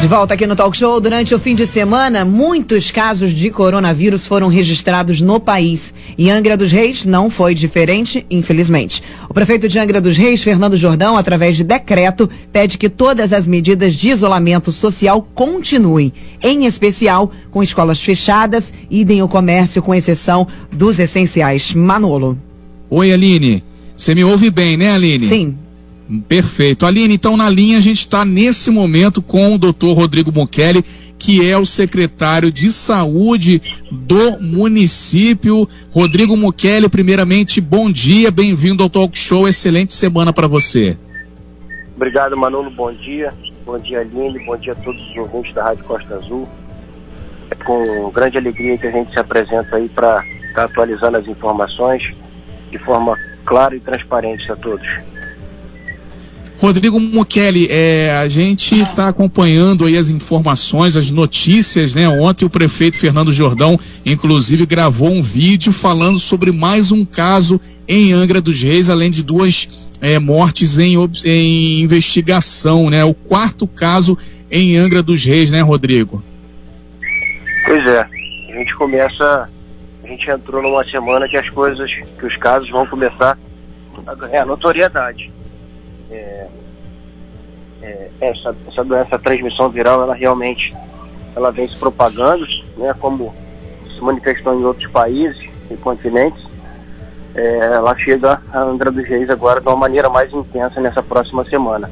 De volta aqui no Talk Show, durante o fim de semana, muitos casos de coronavírus foram registrados no país. E Angra dos Reis não foi diferente, infelizmente. O prefeito de Angra dos Reis, Fernando Jordão, através de decreto, pede que todas as medidas de isolamento social continuem, em especial com escolas fechadas, idem o comércio, com exceção dos essenciais. Manolo. Oi, Aline. Você me ouve bem, né, Aline? Sim. Perfeito. Aline, então na linha a gente está nesse momento com o doutor Rodrigo Mukeli, que é o secretário de saúde do município. Rodrigo Mukeli, primeiramente, bom dia, bem-vindo ao Talk Show, excelente semana para você. Obrigado, Manolo, bom dia. Bom dia, Aline, bom dia a todos os ouvintes da Rádio Costa Azul. É com grande alegria que a gente se apresenta aí para estar tá atualizando as informações de forma clara e transparente a todos. Rodrigo Mukeli, é, a gente está acompanhando aí as informações, as notícias, né? Ontem o prefeito Fernando Jordão, inclusive, gravou um vídeo falando sobre mais um caso em Angra dos Reis, além de duas é, mortes em, em investigação, né? O quarto caso em Angra dos Reis, né, Rodrigo? Pois é, a gente começa, a gente entrou numa semana que as coisas, que os casos vão começar a ganhar notoriedade é, é, essa, essa doença, a transmissão viral, ela realmente ela vem se propagando, né, como se manifestou em outros países e continentes. É, ela chega a Angra dos Reis agora de uma maneira mais intensa nessa próxima semana.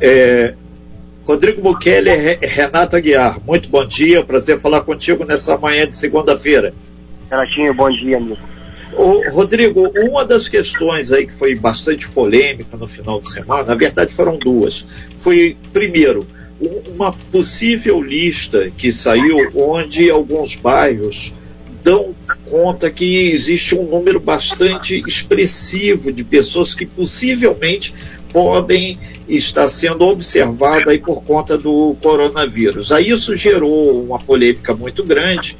É, Rodrigo Bukele e Renato Aguiar, muito bom dia, prazer falar contigo nessa manhã de segunda-feira. Renatinho, bom dia, amigo. Ô, Rodrigo, uma das questões aí que foi bastante polêmica no final de semana, na verdade foram duas. Foi, primeiro, uma possível lista que saiu onde alguns bairros dão conta que existe um número bastante expressivo de pessoas que possivelmente podem estar sendo observadas aí por conta do coronavírus. Aí isso gerou uma polêmica muito grande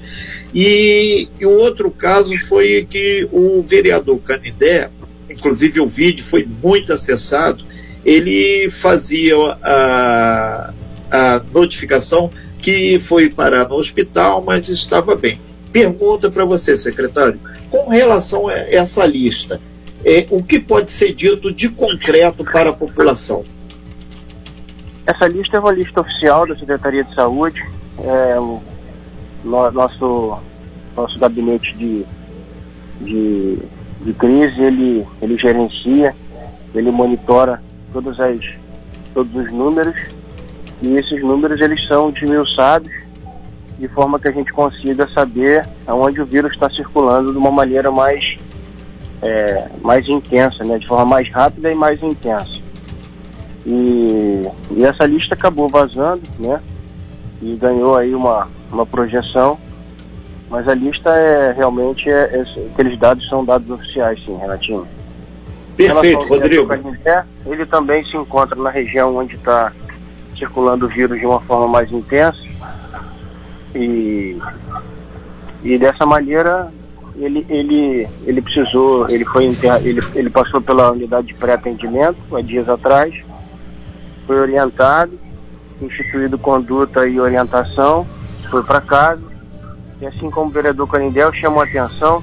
e, e o outro caso foi que o vereador Canidé, inclusive o vídeo foi muito acessado, ele fazia a, a notificação que foi parar no hospital, mas estava bem. Pergunta para você, secretário, com relação a essa lista, é, o que pode ser dito de concreto para a população? Essa lista é uma lista oficial da Secretaria de Saúde. É, no, nosso, nosso gabinete de, de, de crise, ele, ele gerencia, ele monitora todas as, todos os números e esses números eles são desmiuçados de forma que a gente consiga saber aonde o vírus está circulando de uma maneira mais, é, mais intensa, né? de forma mais rápida e mais intensa. E, e essa lista acabou vazando, né? E ganhou aí uma, uma projeção, mas a lista é realmente, é, é, aqueles dados são dados oficiais, sim, Renatinho. Perfeito, Rodrigo. Ele também se encontra na região onde está circulando o vírus de uma forma mais intensa e, e dessa maneira ele, ele, ele precisou, ele foi ele, ele passou pela unidade de pré-atendimento há dias atrás, foi orientado instituído conduta e orientação, foi para casa. E assim como o vereador Canindel chamou a atenção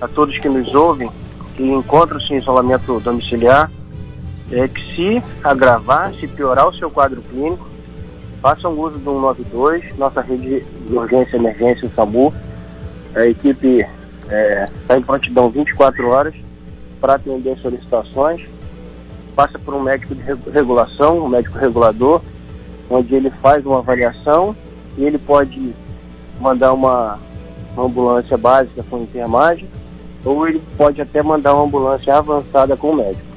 a todos que nos ouvem, que encontram-se em isolamento domiciliar, é que se agravar, se piorar o seu quadro clínico, façam uso do 192, nossa rede de urgência emergência, o SAMU. A equipe está é, tá em prontidão 24 horas para atender solicitações. Passa por um médico de regulação, um médico regulador, onde ele faz uma avaliação e ele pode mandar uma, uma ambulância básica com enfermagem ou ele pode até mandar uma ambulância avançada com o médico.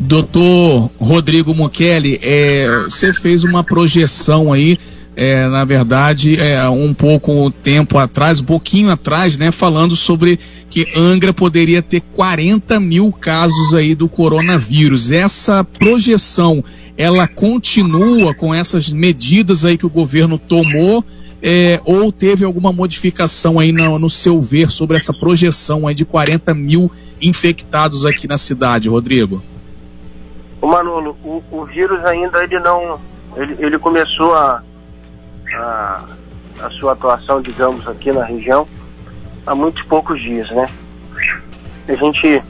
Doutor Rodrigo Mukeli, é, você fez uma projeção aí é, na verdade, é, um pouco tempo atrás, um pouquinho atrás, né, falando sobre que Angra poderia ter 40 mil casos aí do coronavírus. Essa projeção, ela continua com essas medidas aí que o governo tomou é, ou teve alguma modificação aí no, no, seu ver sobre essa projeção aí de 40 mil infectados aqui na cidade, Rodrigo? Manolo, o, o vírus ainda ele não, ele, ele começou a, a, a sua atuação, digamos, aqui na região há muitos poucos dias, né? A gente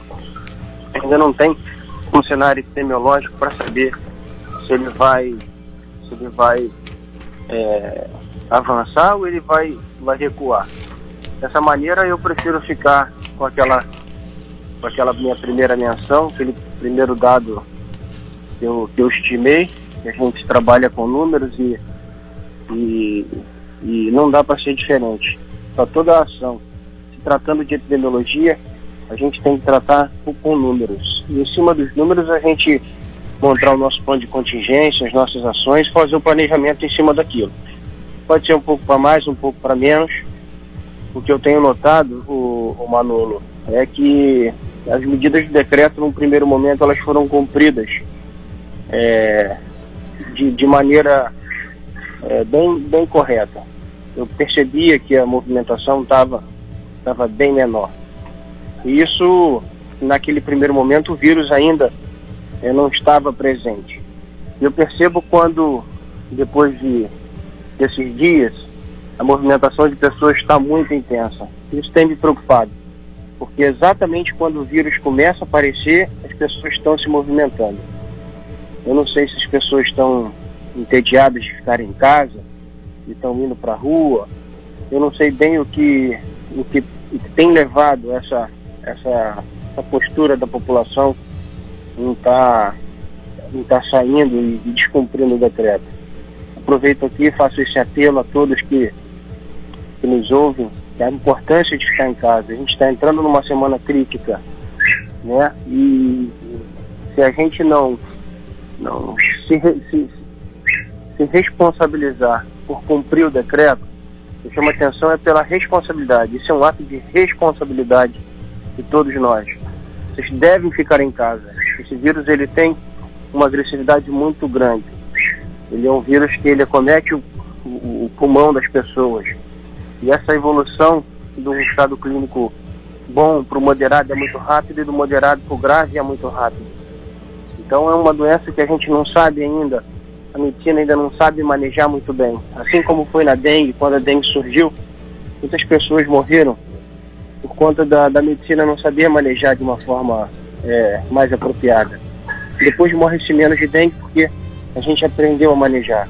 ainda não tem um cenário epidemiológico para saber se ele vai se ele vai é, avançar ou ele vai, vai recuar. Dessa maneira eu prefiro ficar com aquela com aquela minha primeira menção, aquele primeiro dado que eu, que eu estimei, que a gente trabalha com números e, e, e não dá para ser diferente. Para toda a ação, se tratando de epidemiologia, a gente tem que tratar com números. E em cima dos números a gente montar o nosso plano de contingência, as nossas ações, fazer o planejamento em cima daquilo. Pode ser um pouco para mais, um pouco para menos. O que eu tenho notado, o, o Manolo, é que as medidas de decreto, num primeiro momento, elas foram cumpridas é, de, de, maneira é, bem, bem correta. Eu percebia que a movimentação estava tava bem menor. E isso, naquele primeiro momento, o vírus ainda eu não estava presente. Eu percebo quando, depois de, desses dias, a movimentação de pessoas está muito intensa. Isso tem me preocupado, porque exatamente quando o vírus começa a aparecer, as pessoas estão se movimentando. Eu não sei se as pessoas estão entediadas de ficar em casa e estão indo para a rua. Eu não sei bem o que, o que, o que tem levado essa, essa, essa postura da população não está não tá saindo e, e descumprindo o decreto. Aproveito aqui e faço esse apelo a todos que, que nos ouvem, da importância de ficar em casa. A gente está entrando numa semana crítica, né? E se a gente não, não se, se, se responsabilizar por cumprir o decreto, eu chamo a atenção é pela responsabilidade. Isso é um ato de responsabilidade de todos nós. Vocês devem ficar em casa. Esse vírus ele tem uma agressividade muito grande. Ele é um vírus que ele acomete o, o, o pulmão das pessoas. E essa evolução um estado clínico bom para o moderado é muito rápido e do moderado para o grave é muito rápido. Então é uma doença que a gente não sabe ainda, a medicina ainda não sabe manejar muito bem. Assim como foi na dengue, quando a dengue surgiu, muitas pessoas morreram por conta da, da medicina não saber manejar de uma forma é, mais apropriada. Depois morre-se menos de dengue porque a gente aprendeu a manejar.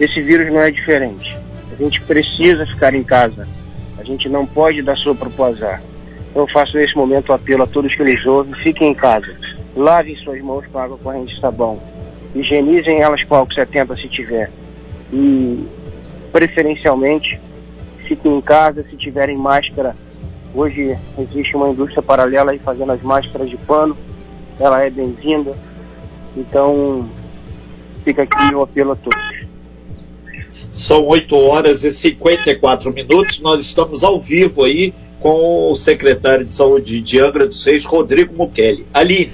Esse vírus não é diferente. A gente precisa ficar em casa. A gente não pode dar sopa para o azar. Então eu faço nesse momento um apelo a todos que nos ouvem, fiquem em casa. Lavem suas mãos com água corrente e sabão. Higienizem elas com álcool 70 se tiver. E preferencialmente fiquem em casa, se tiverem máscara, Hoje existe uma indústria paralela aí fazendo as máscaras de pano, ela é bem-vinda. Então, fica aqui o apelo a todos. São 8 horas e 54 minutos, nós estamos ao vivo aí com o secretário de Saúde de Angra dos Reis, Rodrigo Mukeli. Aline.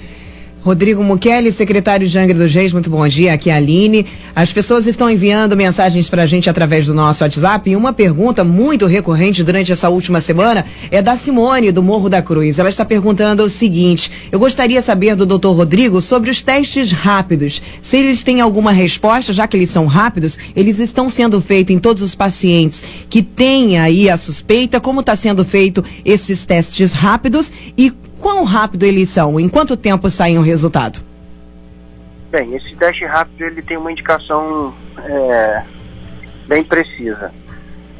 Rodrigo Mukeli, secretário de Angra dos Reis, muito bom dia. Aqui é a Aline. As pessoas estão enviando mensagens para a gente através do nosso WhatsApp e uma pergunta muito recorrente durante essa última semana é da Simone, do Morro da Cruz. Ela está perguntando o seguinte: eu gostaria saber do doutor Rodrigo sobre os testes rápidos. Se eles têm alguma resposta, já que eles são rápidos, eles estão sendo feitos em todos os pacientes que têm aí a suspeita, como está sendo feito esses testes rápidos e Quão rápido eles são? Em quanto tempo sai um resultado? Bem, esse teste rápido ele tem uma indicação é, bem precisa.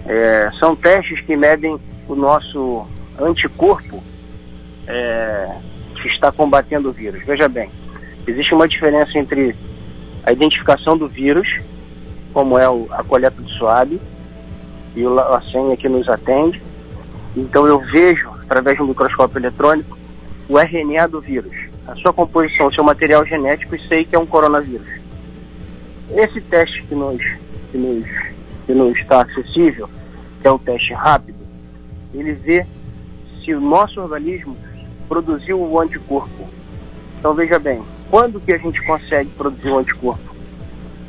É, são testes que medem o nosso anticorpo é, que está combatendo o vírus. Veja bem, existe uma diferença entre a identificação do vírus, como é o, a coleta do suave, e o LACEN que nos atende. Então eu vejo, através do microscópio eletrônico, o RNA do vírus, a sua composição, o seu material genético e sei que é um coronavírus. Esse teste que nos, que nos, que nos está acessível, que é o teste rápido, ele vê se o nosso organismo produziu o anticorpo. Então veja bem, quando que a gente consegue produzir o anticorpo?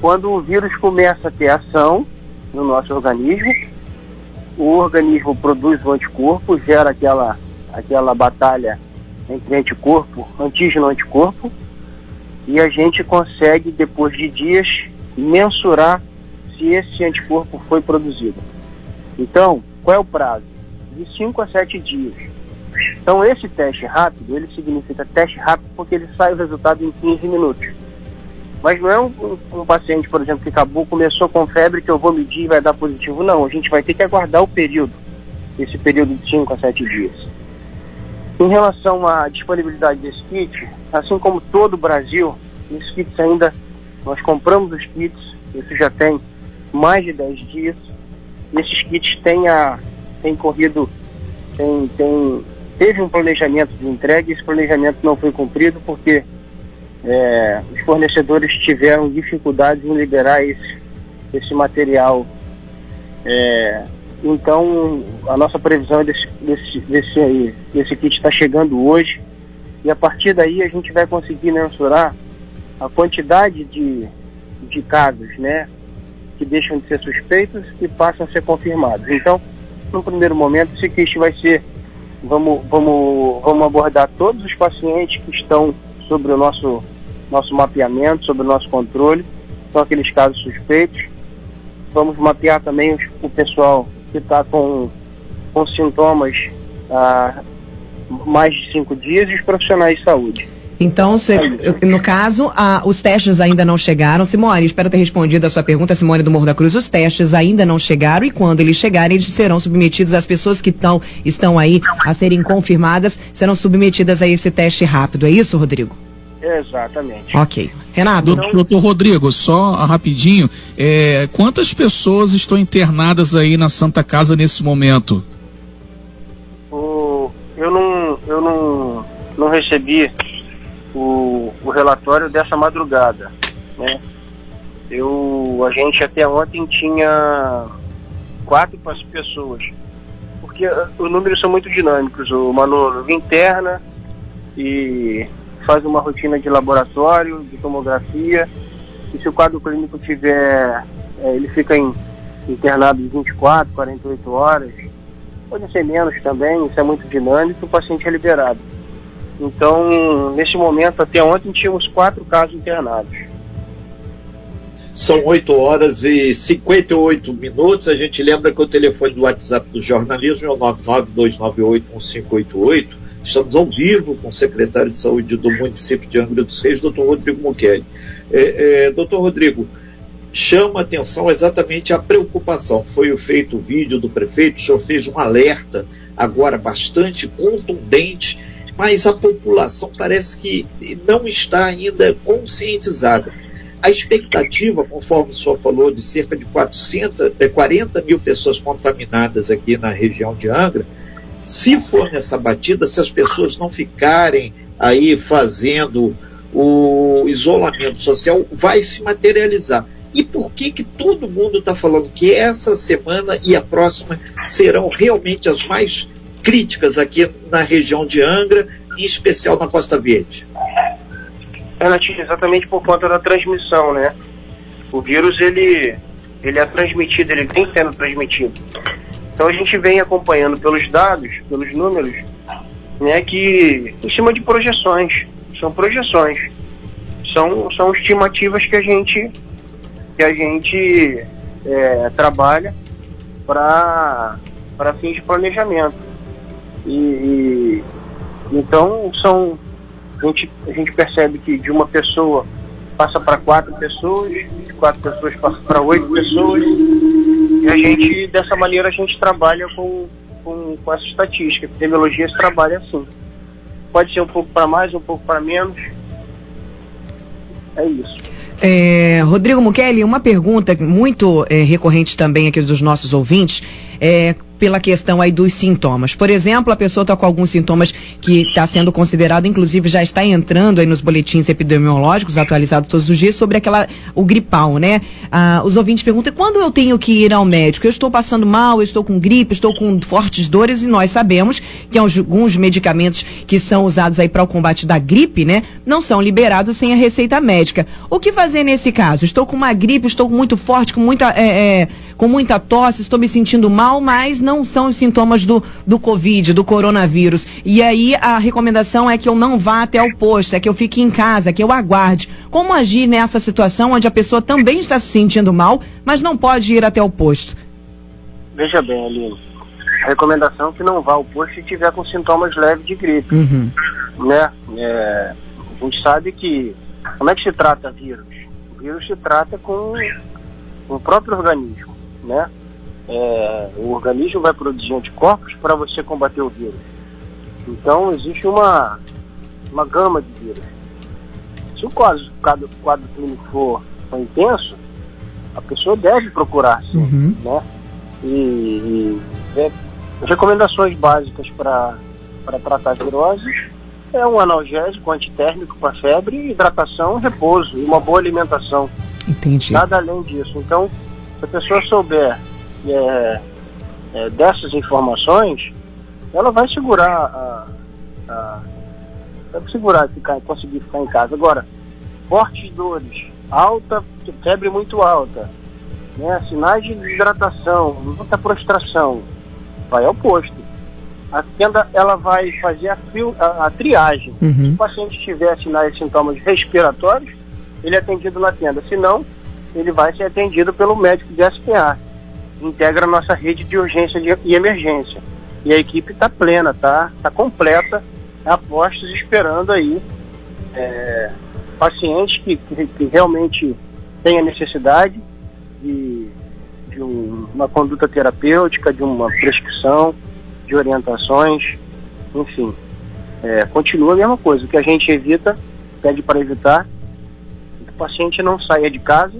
Quando o vírus começa a ter ação no nosso organismo o organismo produz o anticorpo, gera aquela, aquela batalha entre anticorpo, antígeno-anticorpo, e a gente consegue, depois de dias, mensurar se esse anticorpo foi produzido. Então, qual é o prazo? De 5 a 7 dias. Então, esse teste rápido, ele significa teste rápido porque ele sai o resultado em 15 minutos. Mas não é um, um, um, paciente, por exemplo, que acabou, começou com febre, que eu vou medir e vai dar positivo. Não, a gente vai ter que aguardar o período, esse período de 5 a 7 dias. Em relação à disponibilidade desse kit, assim como todo o Brasil, esses kits ainda, nós compramos os kits, isso já tem mais de 10 dias. Esses kits têm, a, têm corrido, tem, teve um planejamento de entrega e esse planejamento não foi cumprido porque é, os fornecedores tiveram dificuldades em liberar esse, esse material. É, então, a nossa previsão é desse, desse, desse, aí, desse kit está chegando hoje e a partir daí a gente vai conseguir mensurar a quantidade de, de casos, né, que deixam de ser suspeitos e passam a ser confirmados. Então, no primeiro momento, esse kit vai ser, vamos, vamos, vamos abordar todos os pacientes que estão sobre o nosso nosso mapeamento, sobre o nosso controle, são aqueles casos suspeitos. Vamos mapear também os, o pessoal que está com, com sintomas há mais de cinco dias e os profissionais de saúde. Então, cê, no caso, a, os testes ainda não chegaram. Simone, espero ter respondido a sua pergunta, Simone do Morro da Cruz. Os testes ainda não chegaram e quando eles chegarem, eles serão submetidos às pessoas que tão, estão aí a serem confirmadas, serão submetidas a esse teste rápido. É isso, Rodrigo? Exatamente. Ok. Renato. Então, doutor Rodrigo, só rapidinho, é, quantas pessoas estão internadas aí na Santa Casa nesse momento? O, eu não, eu não, não recebi o, o relatório dessa madrugada, né? Eu, a gente até ontem tinha quatro pessoas, porque uh, os números são muito dinâmicos. O Manolo interna e faz uma rotina de laboratório, de tomografia, e se o quadro clínico tiver, é, ele fica em, internado em 24, 48 horas, pode ser menos também, isso é muito dinâmico, o paciente é liberado. Então, nesse momento, até ontem, tínhamos quatro casos internados. São 8 horas e 58 minutos. A gente lembra que o telefone do WhatsApp do jornalismo é o 992981588. Estamos ao vivo com o secretário de Saúde do município de Angra dos Reis, doutor Rodrigo Mukeli. É, é, doutor Rodrigo, chama atenção exatamente a preocupação. Foi feito o vídeo do prefeito, o senhor fez um alerta agora bastante contundente, mas a população parece que não está ainda conscientizada. A expectativa, conforme o senhor falou, de cerca de 400, 40 é, mil pessoas contaminadas aqui na região de Angra, se for nessa batida, se as pessoas não ficarem aí fazendo o isolamento social, vai se materializar. E por que que todo mundo está falando que essa semana e a próxima serão realmente as mais críticas aqui na região de Angra, em especial na Costa Verde? Renatinho, exatamente por conta da transmissão, né? O vírus, ele, ele é transmitido, ele tem sendo transmitido então a gente vem acompanhando pelos dados, pelos números, né, que em cima de projeções, são projeções, são, são estimativas que a gente que a gente é, trabalha para fins de planejamento. E, e, então são a gente, a gente percebe que de uma pessoa passa para quatro pessoas, de quatro pessoas passa para oito pessoas e a gente, dessa maneira, a gente trabalha com, com, com essa estatística. Epidemiologia se trabalha assim. Pode ser um pouco para mais, um pouco para menos. É isso. É, Rodrigo Mukeli, uma pergunta muito é, recorrente também aqui dos nossos ouvintes. É, pela questão aí dos sintomas. Por exemplo, a pessoa está com alguns sintomas que está sendo considerado, inclusive já está entrando aí nos boletins epidemiológicos atualizados todos os dias sobre aquela o gripal, né? Ah, os ouvintes perguntam quando eu tenho que ir ao médico? Eu estou passando mal, eu estou com gripe, estou com fortes dores e nós sabemos que alguns medicamentos que são usados aí para o combate da gripe, né, não são liberados sem a receita médica. O que fazer nesse caso? Estou com uma gripe, estou muito forte, com muita é, é, com muita tosse, estou me sentindo mal, mas não são os sintomas do, do Covid, do coronavírus. E aí a recomendação é que eu não vá até o posto, é que eu fique em casa, que eu aguarde. Como agir nessa situação onde a pessoa também está se sentindo mal, mas não pode ir até o posto? Veja bem, Aline. A recomendação é que não vá ao posto se tiver com sintomas leves de gripe. Uhum. Né? É, a gente sabe que. Como é que se trata vírus? O vírus se trata com o próprio organismo. Né? É, o organismo vai produzir anticorpos para você combater o vírus. Então existe uma, uma gama de vírus. Se o quadro, quadro, quadro clínico for, for intenso, a pessoa deve procurar, sim, uhum. né? E, e é, recomendações básicas para tratar virose é um analgésico antitérmico para febre, hidratação, repouso e uma boa alimentação. Entendi. Nada além disso. Então, se a pessoa souber é, é, dessas informações, ela vai segurar a, a vai segurar ficar, conseguir ficar em casa. Agora, fortes dores, alta, febre muito alta, né, sinais de desidratação, muita prostração, vai ao posto. A tenda ela vai fazer a, a, a triagem. Uhum. Se o paciente tiver sinais e sintomas respiratórios, ele é atendido na tenda. Se não, ele vai ser atendido pelo médico de SPA. Integra a nossa rede de urgência e emergência. E a equipe está plena, está tá completa, apostos esperando aí é, pacientes que, que, que realmente têm a necessidade de de um, uma conduta terapêutica, de uma prescrição, de orientações, enfim. É, continua a mesma coisa. O que a gente evita, pede para evitar, que o paciente não saia de casa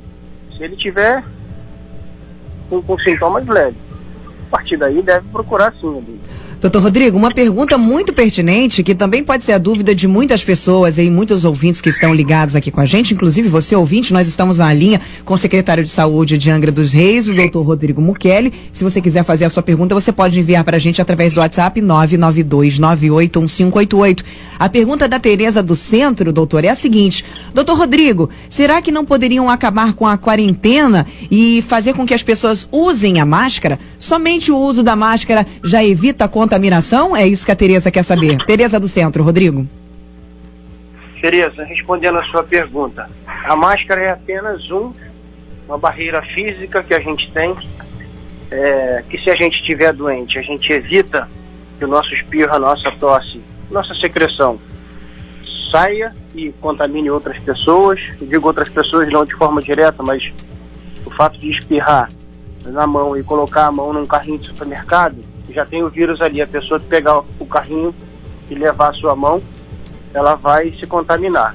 ele tiver com, com sintomas leves. A partir daí deve procurar sim. Doutor Rodrigo, uma pergunta muito pertinente, que também pode ser a dúvida de muitas pessoas e muitos ouvintes que estão ligados aqui com a gente, inclusive você ouvinte, nós estamos na linha com o secretário de saúde de Angra dos Reis, o doutor Rodrigo Mukeli. Se você quiser fazer a sua pergunta, você pode enviar para a gente através do WhatsApp 992981588. A pergunta da Tereza do Centro, doutor, é a seguinte: Doutor Rodrigo, será que não poderiam acabar com a quarentena e fazer com que as pessoas usem a máscara? Somente o uso da máscara já evita a contaminação? É isso que a Tereza quer saber. Tereza do Centro, Rodrigo. Tereza, respondendo a sua pergunta, a máscara é apenas um, uma barreira física que a gente tem, é, que se a gente estiver doente, a gente evita que o nosso espirro, a nossa tosse, nossa secreção saia e contamine outras pessoas. Eu digo outras pessoas não de forma direta, mas o fato de espirrar na mão e colocar a mão num carrinho de supermercado, já tem o vírus ali. A pessoa que pegar o carrinho e levar a sua mão, ela vai se contaminar.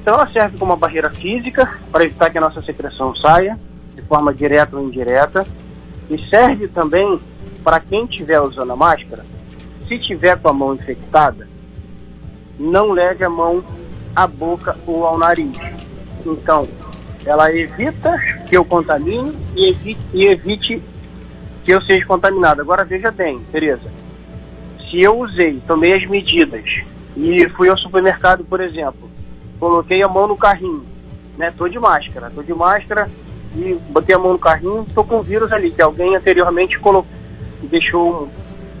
Então ela serve como uma barreira física para evitar que a nossa secreção saia de forma direta ou indireta e serve também para quem estiver usando a máscara, se tiver com a mão infectada, não leve a mão à boca ou ao nariz. Então, ela evita que eu contamine e evite, e evite que eu seja contaminado. Agora veja bem, Tereza, se eu usei, tomei as medidas e fui ao supermercado, por exemplo, coloquei a mão no carrinho, né? Tô de máscara, tô de máscara e botei a mão no carrinho, tô com vírus ali, que alguém anteriormente colocou, deixou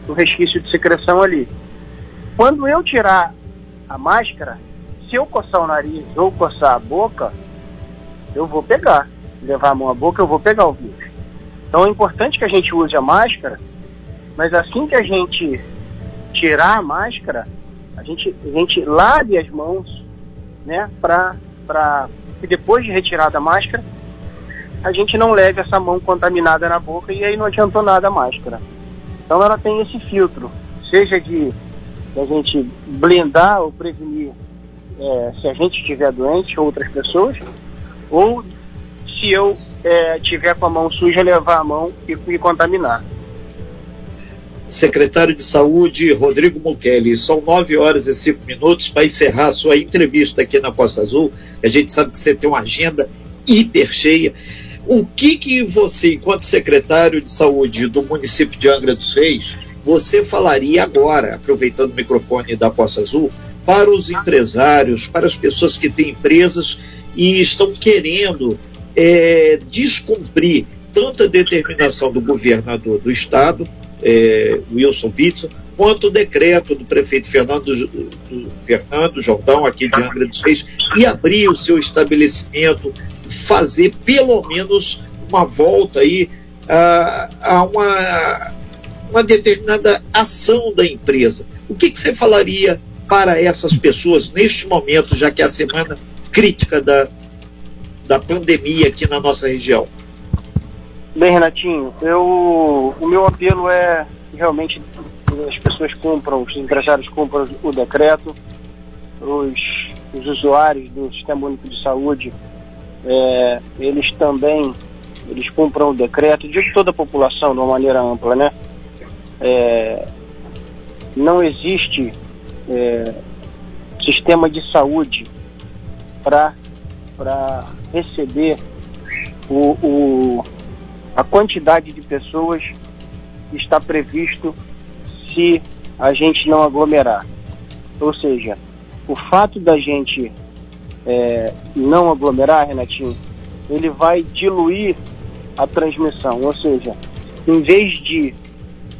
um, um resquício de secreção ali. Quando eu tirar a máscara, se eu coçar o nariz ou coçar a boca, eu vou pegar. Levar a mão à boca, eu vou pegar o vírus. Então é importante que a gente use a máscara, mas assim que a gente tirar a máscara, a gente, a gente lave as mãos, né, para que depois de retirada a máscara, a gente não leve essa mão contaminada na boca e aí não adiantou nada a máscara. Então ela tem esse filtro, seja de a gente blindar ou prevenir é, se a gente estiver doente ou outras pessoas, ou se eu é, tiver com a mão suja, levar a mão e me contaminar. Secretário de Saúde, Rodrigo Mukeli, são nove horas e cinco minutos para encerrar a sua entrevista aqui na Costa Azul. A gente sabe que você tem uma agenda hiper cheia. O que que você, enquanto secretário de saúde do município de Angra dos Reis, você falaria agora, aproveitando o microfone da Costa Azul, para os empresários, para as pessoas que têm empresas e estão querendo é, descumprir tanto a determinação do governador do estado, é, Wilson Witzel, quanto o decreto do prefeito Fernando, do Fernando Jordão, aqui de Angra dos Reis, e abrir o seu estabelecimento, fazer pelo menos uma volta aí a, a uma, uma determinada ação da empresa. O que, que você falaria para essas pessoas neste momento, já que é a semana crítica da, da pandemia aqui na nossa região? Bem, Renatinho, eu, o meu apelo é realmente as pessoas cumpram, os empresários cumpram o decreto, os, os usuários do Sistema Único de Saúde, é, eles também eles cumpram o decreto, de toda a população de uma maneira ampla, né? É, não existe é, sistema de saúde para receber o, o, a quantidade de pessoas que está previsto se a gente não aglomerar. Ou seja, o fato da gente é, não aglomerar, Renatinho, ele vai diluir a transmissão. Ou seja, em vez de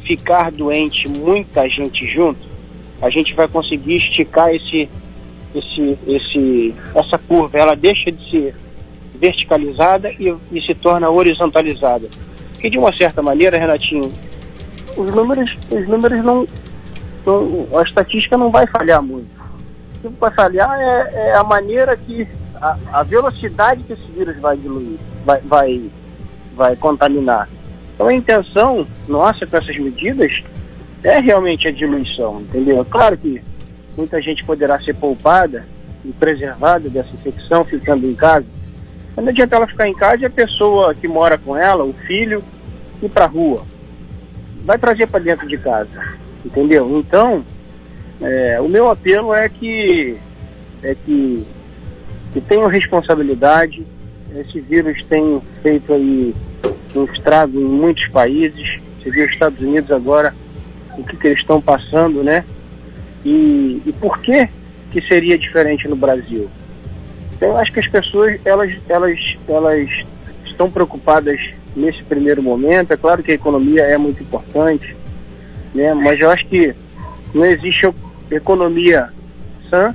ficar doente muita gente junto, a gente vai conseguir esticar esse, esse, esse, essa curva. Ela deixa de ser verticalizada e, e se torna horizontalizada. Porque de uma certa maneira, Renatinho, os números, os números não, não a estatística não vai falhar muito. O que vai falhar é, é a maneira que a, a, velocidade que esse vírus vai diluir, vai, vai, vai contaminar. Então a intenção nossa com essas medidas é realmente a diluição, entendeu? Claro que muita gente poderá ser poupada e preservada dessa infecção ficando em casa, não adianta ela ficar em casa e a pessoa que mora com ela, o filho, ir para a rua. Vai trazer para dentro de casa. Entendeu? Então, é, o meu apelo é que, é que, que tenham responsabilidade. Esse vírus tem feito aí um estrago em muitos países. Você viu os Estados Unidos agora, o que, que eles estão passando, né? E, e por que, que seria diferente no Brasil? Então, eu acho que as pessoas elas, elas, elas estão preocupadas nesse primeiro momento. É claro que a economia é muito importante, né? mas eu acho que não existe economia sã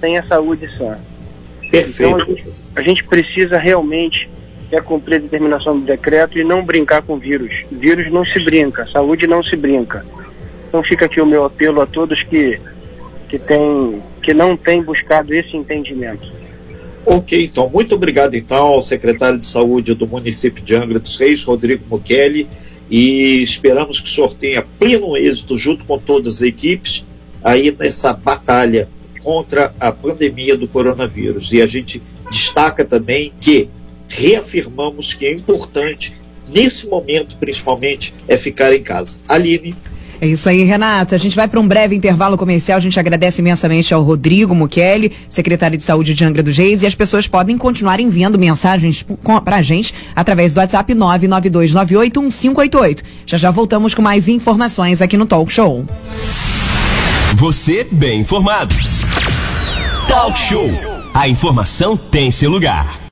sem a saúde sã. Perfeito. Então, a gente, a gente precisa realmente é cumprir a determinação do decreto e não brincar com vírus. Vírus não se brinca, saúde não se brinca. Então fica aqui o meu apelo a todos que, que, tem, que não têm buscado esse entendimento. Ok, então, muito obrigado então ao secretário de Saúde do município de Angra dos Reis, Rodrigo Mukeli, e esperamos que o senhor tenha pleno êxito junto com todas as equipes aí nessa batalha contra a pandemia do coronavírus. E a gente destaca também que reafirmamos que é importante, nesse momento principalmente, é ficar em casa. Aline. É isso aí, Renato. A gente vai para um breve intervalo comercial. A gente agradece imensamente ao Rodrigo Mukeli, secretário de Saúde de Angra dos Reis, e as pessoas podem continuar enviando mensagens para a gente através do WhatsApp 992981588. Já já voltamos com mais informações aqui no Talk Show. Você bem informado. Talk Show. A informação tem seu lugar.